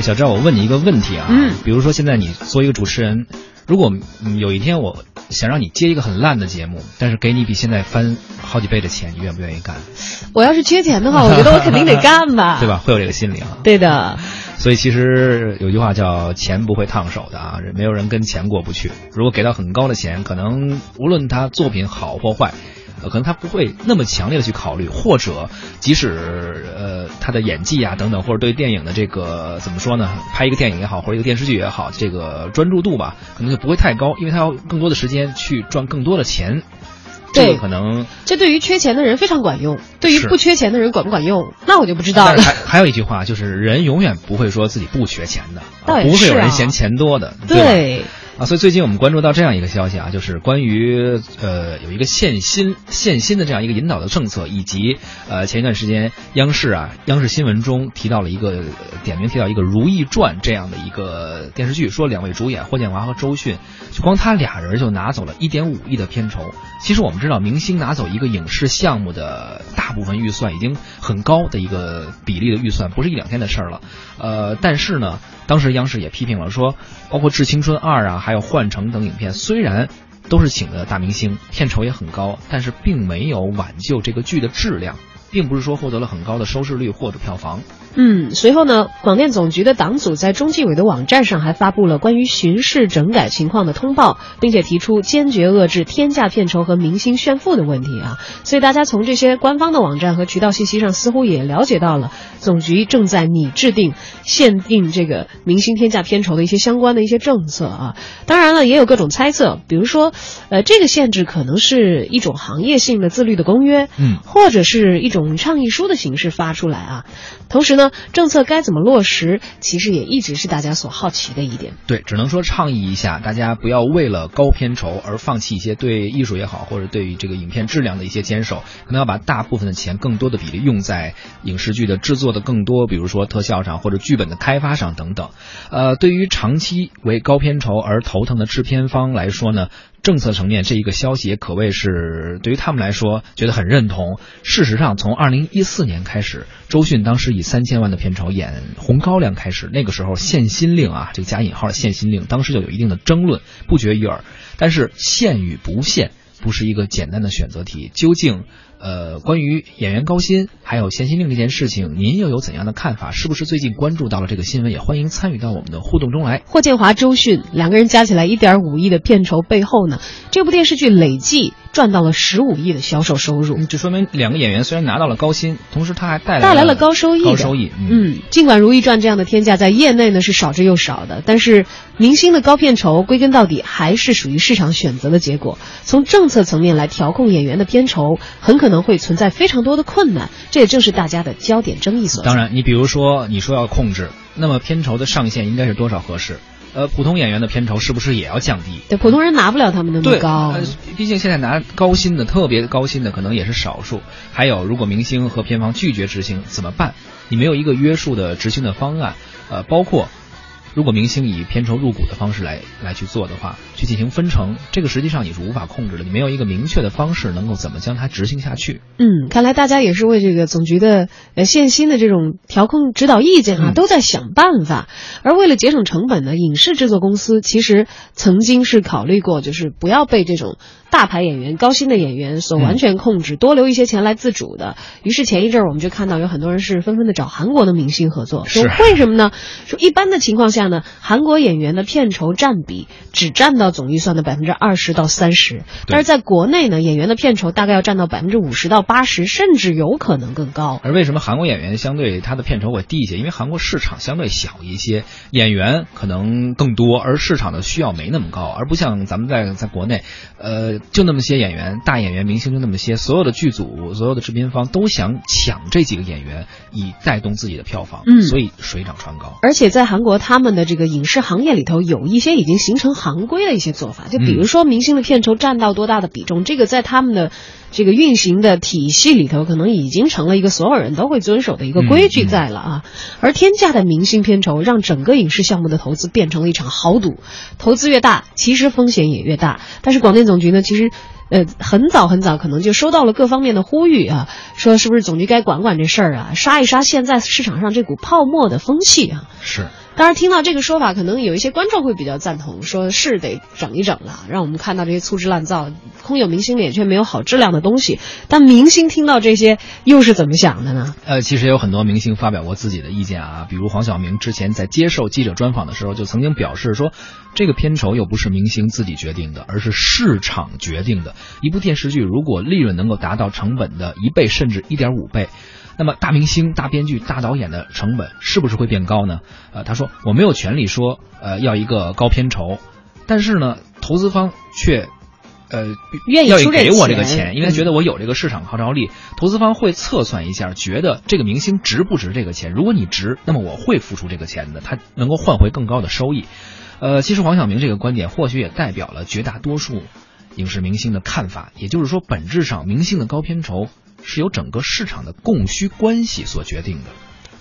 哎，小赵，我问你一个问题啊，嗯，比如说现在你做一个主持人，如果嗯有一天我想让你接一个很烂的节目，但是给你比现在翻好几倍的钱，你愿不愿意干？我要是缺钱的话，我觉得我肯定得干吧，对吧？会有这个心理啊。对的。所以其实有句话叫“钱不会烫手”的啊，没有人跟钱过不去。如果给到很高的钱，可能无论他作品好或坏。呃，可能他不会那么强烈的去考虑，或者即使呃他的演技啊等等，或者对电影的这个怎么说呢？拍一个电影也好，或者一个电视剧也好，这个专注度吧，可能就不会太高，因为他要更多的时间去赚更多的钱。这个，可能这对于缺钱的人非常管用，对于不缺钱的人管不管用，那我就不知道了。还还有一句话就是，人永远不会说自己不缺钱的，不会有人嫌钱多的，对。啊，所以最近我们关注到这样一个消息啊，就是关于呃有一个限薪限薪的这样一个引导的政策，以及呃前一段时间央视啊央视新闻中提到了一个点名提到一个《如懿传》这样的一个电视剧，说两位主演霍建华和周迅，就光他俩人就拿走了一点五亿的片酬。其实我们知道，明星拿走一个影视项目的大部分预算已经很高的一个比例的预算，不是一两天的事儿了。呃，但是呢，当时央视也批评了说，包括《致青春二》啊。还有《幻城》等影片，虽然都是请的大明星，片酬也很高，但是并没有挽救这个剧的质量。并不是说获得了很高的收视率或者票房。嗯，随后呢，广电总局的党组在中纪委的网站上还发布了关于巡视整改情况的通报，并且提出坚决遏制天价片酬和明星炫富的问题啊。所以大家从这些官方的网站和渠道信息上，似乎也了解到了总局正在拟制定限定这个明星天价片酬的一些相关的一些政策啊。当然了，也有各种猜测，比如说，呃，这个限制可能是一种行业性的自律的公约，嗯，或者是一种。用倡议书的形式发出来啊，同时呢，政策该怎么落实，其实也一直是大家所好奇的一点。对，只能说倡议一下，大家不要为了高片酬而放弃一些对艺术也好，或者对于这个影片质量的一些坚守，可能要把大部分的钱更多的比例用在影视剧的制作的更多，比如说特效上或者剧本的开发上等等。呃，对于长期为高片酬而头疼的制片方来说呢？政策层面，这一个消息也可谓是对于他们来说觉得很认同。事实上，从二零一四年开始，周迅当时以三千万的片酬演《红高粱》开始，那个时候限薪令啊，这个加引号的限薪令，当时就有一定的争论，不绝于耳。但是限与不限，不是一个简单的选择题。究竟？呃，关于演员高薪还有限薪令这件事情，您又有怎样的看法？是不是最近关注到了这个新闻？也欢迎参与到我们的互动中来。霍建华、周迅两个人加起来一点五亿的片酬背后呢，这部电视剧累计赚到了十五亿的销售收入。这说明两个演员虽然拿到了高薪，同时他还带来带来了高收益。高收益，嗯，尽管《如懿传》这样的天价在业内呢是少之又少的，但是明星的高片酬归根到底还是属于市场选择的结果。从政策层面来调控演员的片酬，很可能会存在非常多的困难，这也正是大家的焦点争议所在。当然，你比如说你说要控制，那么片酬的上限应该是多少合适？呃，普通演员的片酬是不是也要降低？对，普通人拿不了他们那么高。毕竟现在拿高薪的，特别高薪的可能也是少数。还有，如果明星和片方拒绝执行怎么办？你没有一个约束的执行的方案，呃，包括。如果明星以片酬入股的方式来来去做的话，去进行分成，这个实际上你是无法控制的。你没有一个明确的方式能够怎么将它执行下去。嗯，看来大家也是为这个总局的呃限薪的这种调控指导意见啊，都在想办法。而为了节省成本呢，影视制作公司其实曾经是考虑过，就是不要被这种。大牌演员、高薪的演员所完全控制，多留一些钱来自主的。于是前一阵儿我们就看到有很多人是纷纷的找韩国的明星合作。说为什么呢？说一般的情况下呢，韩国演员的片酬占比只占到总预算的百分之二十到三十，但是在国内呢，演员的片酬大概要占到百分之五十到八十，甚至有可能更高。而为什么韩国演员相对他的片酬会低一些？因为韩国市场相对小一些，演员可能更多，而市场的需要没那么高，而不像咱们在在国内，呃。就那么些演员，大演员、明星就那么些，所有的剧组、所有的制片方都想抢这几个演员，以带动自己的票房，嗯，所以水涨船高。而且在韩国，他们的这个影视行业里头，有一些已经形成行规的一些做法，就比如说明星的片酬占到多大的比重，这个在他们的这个运行的体系里头，可能已经成了一个所有人都会遵守的一个规矩在了啊。而天价的明星片酬，让整个影视项目的投资变成了一场豪赌，投资越大，其实风险也越大。但是广电总局呢，其实，呃，很早很早可能就收到了各方面的呼吁啊，说是不是总局该管管这事儿啊，杀一杀现在市场上这股泡沫的风气啊。是。当然，听到这个说法，可能有一些观众会比较赞同，说是得整一整了，让我们看到这些粗制滥造、空有明星脸却没有好质量的东西。但明星听到这些又是怎么想的呢？呃，其实有很多明星发表过自己的意见啊，比如黄晓明之前在接受记者专访的时候，就曾经表示说，这个片酬又不是明星自己决定的，而是市场决定的。一部电视剧如果利润能够达到成本的一倍甚至一点五倍。那么大明星、大编剧、大导演的成本是不是会变高呢？呃，他说我没有权利说，呃，要一个高片酬，但是呢，投资方却，呃，愿意给我这个钱，因为觉得我有这个市场号召力。投资方会测算一下，觉得这个明星值不值这个钱。如果你值，那么我会付出这个钱的，他能够换回更高的收益。呃，其实黄晓明这个观点或许也代表了绝大多数影视明星的看法，也就是说，本质上明星的高片酬。是由整个市场的供需关系所决定的。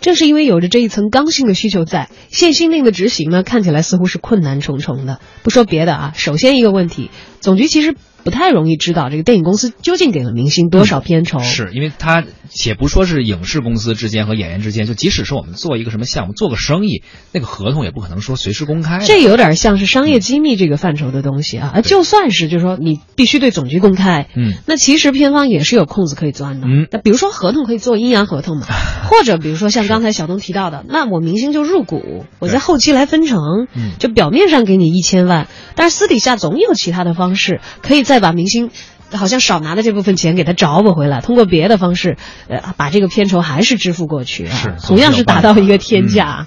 正是因为有着这一层刚性的需求在，限薪令的执行呢，看起来似乎是困难重重的。不说别的啊，首先一个问题，总局其实。不太容易知道这个电影公司究竟给了明星多少片酬，是因为他且不说是影视公司之间和演员之间，就即使是我们做一个什么项目、做个生意，那个合同也不可能说随时公开。这有点像是商业机密这个范畴的东西啊，就算是就是说你必须对总局公开，嗯，那其实片方也是有空子可以钻的。嗯，那比如说合同可以做阴阳合同嘛，或者比如说像刚才小东提到的，那我明星就入股，我在后期来分成，嗯，就表面上给你一千万，但是私底下总有其他的方式可以再把明星。好像少拿的这部分钱给他找补回来，通过别的方式，呃，把这个片酬还是支付过去啊，是同样是达到一个天价。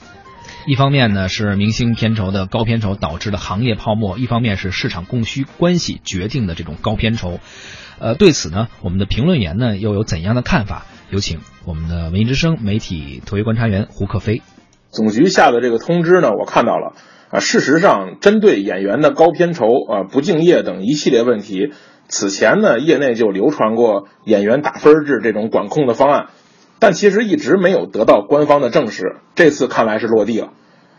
一方面呢是明星片酬的高片酬导致的行业泡沫，一方面是市场供需关系决定的这种高片酬。呃，对此呢，我们的评论员呢又有怎样的看法？有请我们的文艺之声媒体特约观察员胡克飞。总局下的这个通知呢，我看到了啊，事实上针对演员的高片酬啊、不敬业等一系列问题。此前呢，业内就流传过演员打分制这种管控的方案，但其实一直没有得到官方的证实。这次看来是落地了，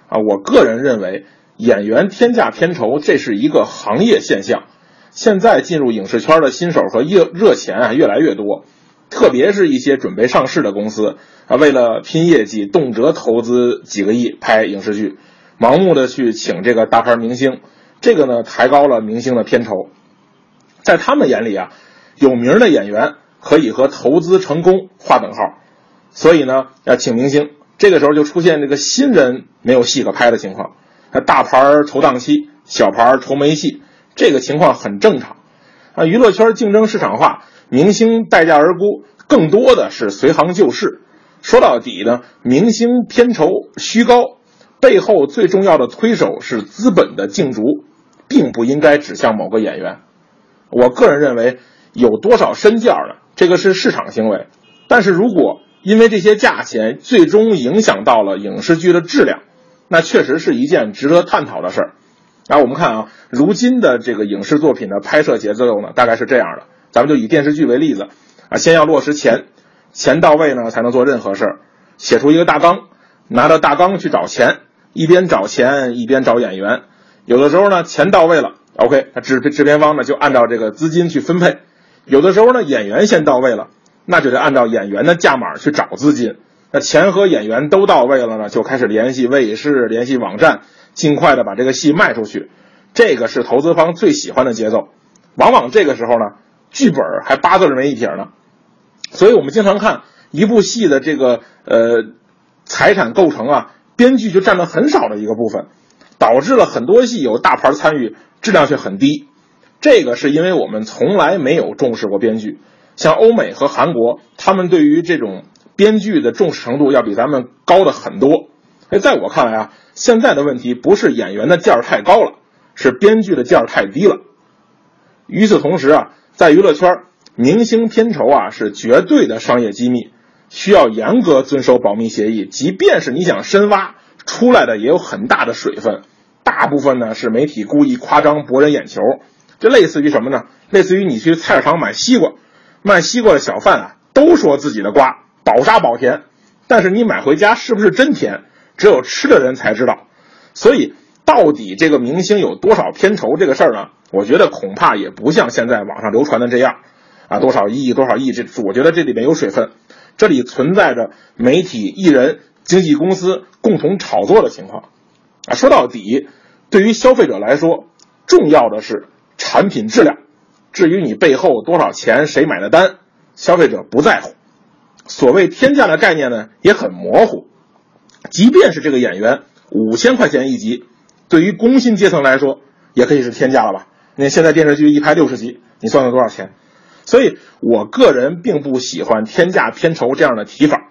啊，我个人认为演员天价片酬这是一个行业现象。现在进入影视圈的新手和热热钱啊越来越多，特别是一些准备上市的公司啊，为了拼业绩，动辄投资几个亿拍影视剧，盲目的去请这个大牌明星，这个呢抬高了明星的片酬。在他们眼里啊，有名的演员可以和投资成功划等号，所以呢要请明星。这个时候就出现这个新人没有戏可拍的情况，那大牌筹档期，小牌筹没戏，这个情况很正常。啊，娱乐圈竞争市场化，明星待价而沽，更多的是随行就市。说到底呢，明星片酬虚高，背后最重要的推手是资本的竞逐，并不应该指向某个演员。我个人认为，有多少身价呢？这个是市场行为。但是如果因为这些价钱最终影响到了影视剧的质量，那确实是一件值得探讨的事儿。啊，我们看啊，如今的这个影视作品的拍摄节奏呢，大概是这样的。咱们就以电视剧为例子，啊，先要落实钱，钱到位呢，才能做任何事儿。写出一个大纲，拿着大纲去找钱，一边找钱一边找演员。有的时候呢，钱到位了。OK，那制制片方呢就按照这个资金去分配，有的时候呢演员先到位了，那就得按照演员的价码去找资金。那钱和演员都到位了呢，就开始联系卫视、联系网站，尽快的把这个戏卖出去。这个是投资方最喜欢的节奏。往往这个时候呢，剧本还八字没一撇呢。所以我们经常看一部戏的这个呃财产构成啊，编剧就占了很少的一个部分，导致了很多戏有大牌参与。质量却很低，这个是因为我们从来没有重视过编剧。像欧美和韩国，他们对于这种编剧的重视程度要比咱们高的很多。哎，在我看来啊，现在的问题不是演员的价儿太高了，是编剧的价儿太低了。与此同时啊，在娱乐圈，明星片酬啊是绝对的商业机密，需要严格遵守保密协议。即便是你想深挖，出来的也有很大的水分。大部分呢是媒体故意夸张博人眼球，这类似于什么呢？类似于你去菜市场买西瓜，卖西瓜的小贩啊都说自己的瓜保沙保甜，但是你买回家是不是真甜，只有吃的人才知道。所以到底这个明星有多少片酬这个事儿呢？我觉得恐怕也不像现在网上流传的这样，啊多少亿多少亿，这我觉得这里面有水分，这里存在着媒体、艺人、经纪公司共同炒作的情况。啊，说到底，对于消费者来说，重要的是产品质量。至于你背后多少钱，谁买的单，消费者不在乎。所谓天价的概念呢，也很模糊。即便是这个演员五千块钱一集，对于工薪阶层来说，也可以是天价了吧？那现在电视剧一拍六十集，你算算多少钱？所以我个人并不喜欢天价片酬这样的提法。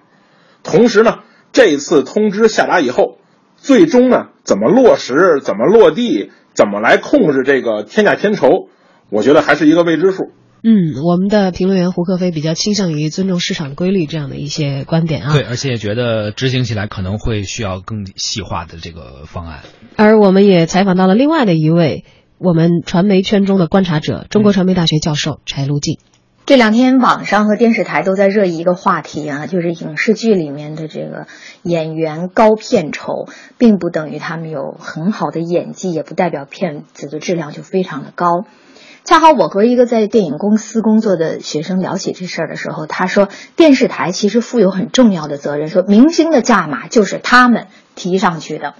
同时呢，这次通知下达以后，最终呢怎么落实、怎么落地、怎么来控制这个天价片酬？我觉得还是一个未知数。嗯，我们的评论员胡克飞比较倾向于尊重市场规律这样的一些观点啊。对，而且也觉得执行起来可能会需要更细化的这个方案。而我们也采访到了另外的一位我们传媒圈中的观察者，中国传媒大学教授柴路静。这两天网上和电视台都在热议一个话题啊，就是影视剧里面的这个演员高片酬，并不等于他们有很好的演技，也不代表片子的质量就非常的高。恰好我和一个在电影公司工作的学生聊起这事儿的时候，他说电视台其实负有很重要的责任，说明星的价码就是他们提上去的。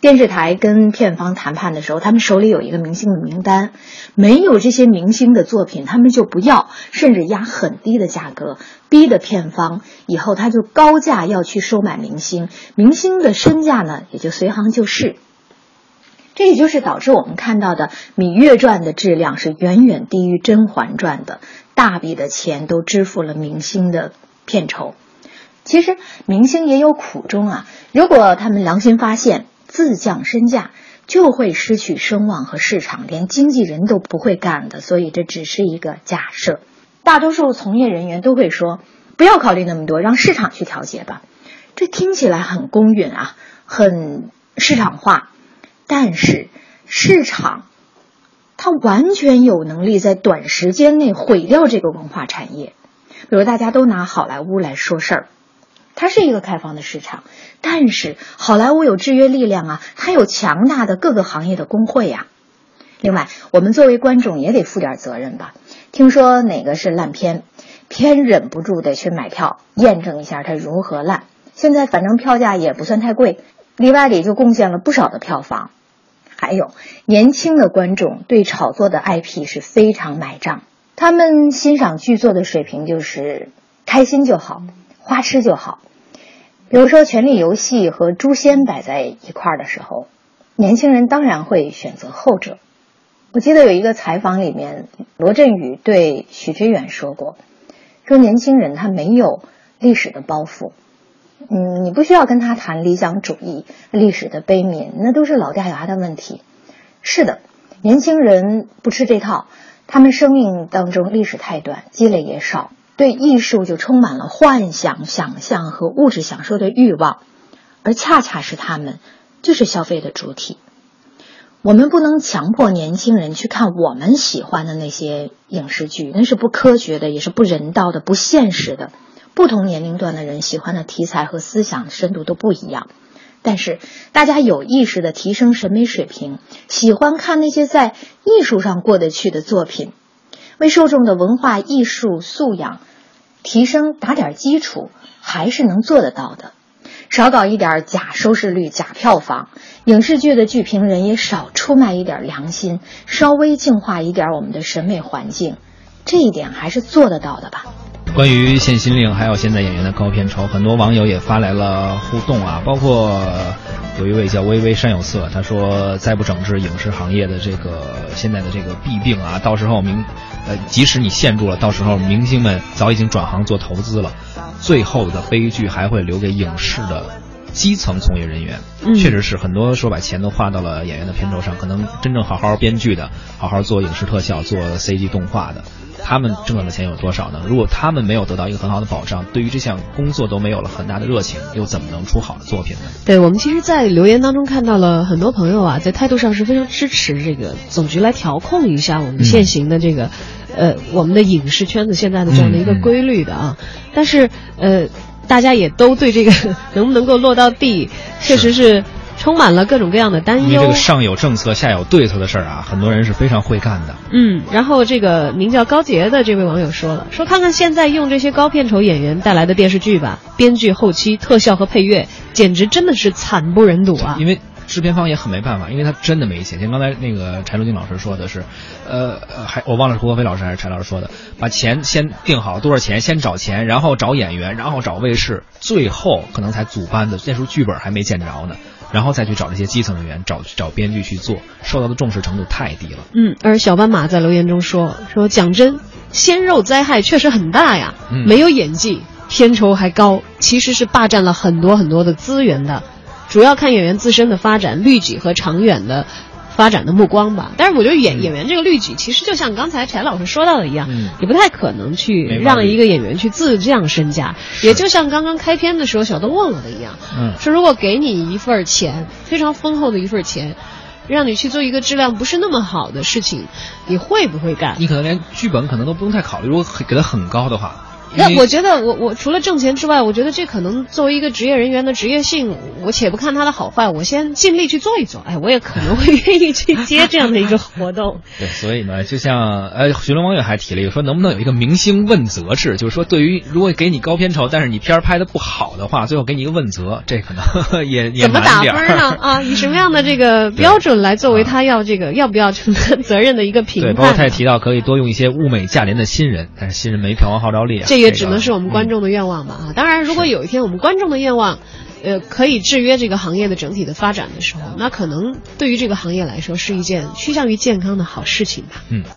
电视台跟片方谈判的时候，他们手里有一个明星的名单，没有这些明星的作品，他们就不要，甚至压很低的价格，逼的片方以后他就高价要去收买明星，明星的身价呢也就随行就市。这也就是导致我们看到的《芈月传》的质量是远远低于《甄嬛传》的，大笔的钱都支付了明星的片酬。其实明星也有苦衷啊，如果他们良心发现，自降身价，就会失去声望和市场，连经纪人都不会干的。所以这只是一个假设，大多数从业人员都会说，不要考虑那么多，让市场去调节吧。这听起来很公允啊，很市场化。但是，市场它完全有能力在短时间内毁掉这个文化产业。比如，大家都拿好莱坞来说事儿，它是一个开放的市场，但是好莱坞有制约力量啊，它有强大的各个行业的工会呀。另外，我们作为观众也得负点责任吧。听说哪个是烂片，偏忍不住得去买票验证一下它如何烂。现在反正票价也不算太贵。里外里就贡献了不少的票房，还有年轻的观众对炒作的 IP 是非常买账，他们欣赏剧作的水平就是开心就好，花痴就好。比如说《权力游戏》和《诛仙》摆在一块儿的时候，年轻人当然会选择后者。我记得有一个采访里面，罗振宇对许知远说过，说年轻人他没有历史的包袱。嗯，你不需要跟他谈理想主义、历史的悲悯，那都是老掉牙的问题。是的，年轻人不吃这套，他们生命当中历史太短，积累也少，对艺术就充满了幻想、想象和物质享受的欲望，而恰恰是他们就是消费的主体。我们不能强迫年轻人去看我们喜欢的那些影视剧，那是不科学的，也是不人道的、不现实的。不同年龄段的人喜欢的题材和思想深度都不一样，但是大家有意识的提升审美水平，喜欢看那些在艺术上过得去的作品，为受众的文化艺术素养提升打点基础，还是能做得到的。少搞一点假收视率、假票房，影视剧的剧评人也少出卖一点良心，稍微净化一点我们的审美环境，这一点还是做得到的吧。关于限薪令，还有现在演员的高片酬，很多网友也发来了互动啊。包括有一位叫微微山有色，他说：“再不整治影视行业的这个现在的这个弊病啊，到时候明，呃，即使你限住了，到时候明星们早已经转行做投资了，最后的悲剧还会留给影视的基层从业人员。”确实是，很多说把钱都花到了演员的片酬上，可能真正好好编剧的、好好做影视特效、做 CG 动画的。他们挣到的钱有多少呢？如果他们没有得到一个很好的保障，对于这项工作都没有了很大的热情，又怎么能出好的作品呢？对我们其实，在留言当中看到了很多朋友啊，在态度上是非常支持这个总局来调控一下我们现行的这个，呃，我们的影视圈子现在的这样的一个规律的啊。但是，呃，大家也都对这个 能不能够落到地，确实是。充满了各种各样的担忧。因为这个上有政策，下有对策的事儿啊，很多人是非常会干的。嗯，然后这个名叫高杰的这位网友说了，说看看现在用这些高片酬演员带来的电视剧吧，编剧、后期、特效和配乐，简直真的是惨不忍睹啊！因为制片方也很没办法，因为他真的没钱。像刚才那个柴罗金老师说的是，呃，还我忘了是胡可飞老师还是柴老师说的，把钱先定好多少钱，先找钱，然后找演员，然后找卫视，最后可能才组班子。那时候剧本还没见着呢，然后再去找这些基层人员，找找编剧去做，受到的重视程度太低了。嗯，而小斑马在留言中说说讲真，鲜肉灾害确实很大呀，嗯没有演技，片酬还高，其实是霸占了很多很多的资源的，主要看演员自身的发展、律己和长远的。发展的目光吧，但是我觉得演演员这个律己，其实就像刚才柴老师说到的一样，嗯。也不太可能去让一个演员去自降身价，也就像刚刚开篇的时候小东问我的一样，嗯。说如果给你一份钱，非常丰厚的一份钱，让你去做一个质量不是那么好的事情，你会不会干？你可能连剧本可能都不用太考虑，如果给的很高的话，那我觉得我我除了挣钱之外，我觉得这可能作为一个职业人员的职业性，我且不看他的好坏，我先尽力去做一做，哎，我也可能会愿意去接这样的一个活动。对，所以呢，就像呃，寻龙网友还提了一个说，能不能有一个明星问责制？就是说，对于如果给你高片酬，但是你片儿拍的不好的话，最后给你一个问责，这可能 也也怎么打分呢？啊，以什么样的这个标准来作为他要这个要不要承担责任的一个评对，判？包括他也提到可以多用一些物美价廉的新人，但是新人没票房号召力啊。这也只能是我们观众的愿望吧啊！当然，如果有一天我们观众的愿望，呃，可以制约这个行业的整体的发展的时候，那可能对于这个行业来说是一件趋向于健康的好事情吧。嗯。